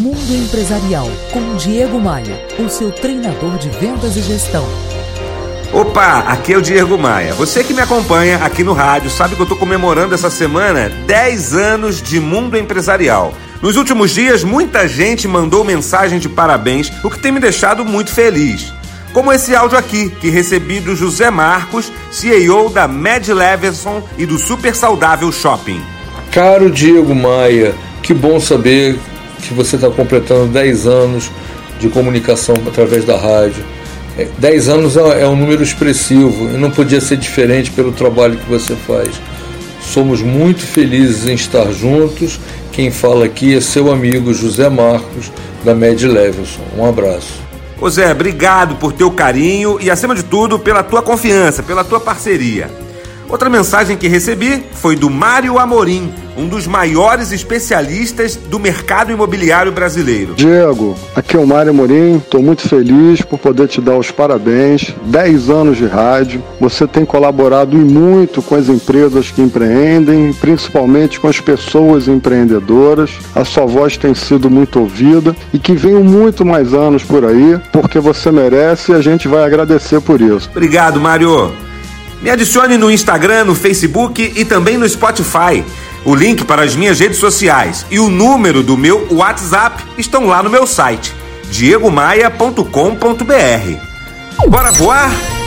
Mundo Empresarial com Diego Maia, o seu treinador de vendas e gestão. Opa, aqui é o Diego Maia. Você que me acompanha aqui no rádio sabe que eu estou comemorando essa semana 10 anos de Mundo Empresarial. Nos últimos dias, muita gente mandou mensagem de parabéns, o que tem me deixado muito feliz. Como esse áudio aqui, que recebi do José Marcos, CEO da Mad Leverson e do Super Saudável Shopping. Caro Diego Maia, que bom saber que você está completando 10 anos de comunicação através da rádio. 10 é, anos é, é um número expressivo e não podia ser diferente pelo trabalho que você faz. Somos muito felizes em estar juntos. Quem fala aqui é seu amigo José Marcos, da Med Levelson. Um abraço. Zé, obrigado por teu carinho e, acima de tudo, pela tua confiança, pela tua parceria. Outra mensagem que recebi foi do Mário Amorim, um dos maiores especialistas do mercado imobiliário brasileiro. Diego, aqui é o Mário Amorim, estou muito feliz por poder te dar os parabéns. 10 anos de rádio, você tem colaborado muito com as empresas que empreendem, principalmente com as pessoas empreendedoras. A sua voz tem sido muito ouvida e que venham muito mais anos por aí, porque você merece e a gente vai agradecer por isso. Obrigado, Mário. Me adicione no Instagram, no Facebook e também no Spotify. O link para as minhas redes sociais e o número do meu WhatsApp estão lá no meu site, diegomaia.com.br. Bora voar?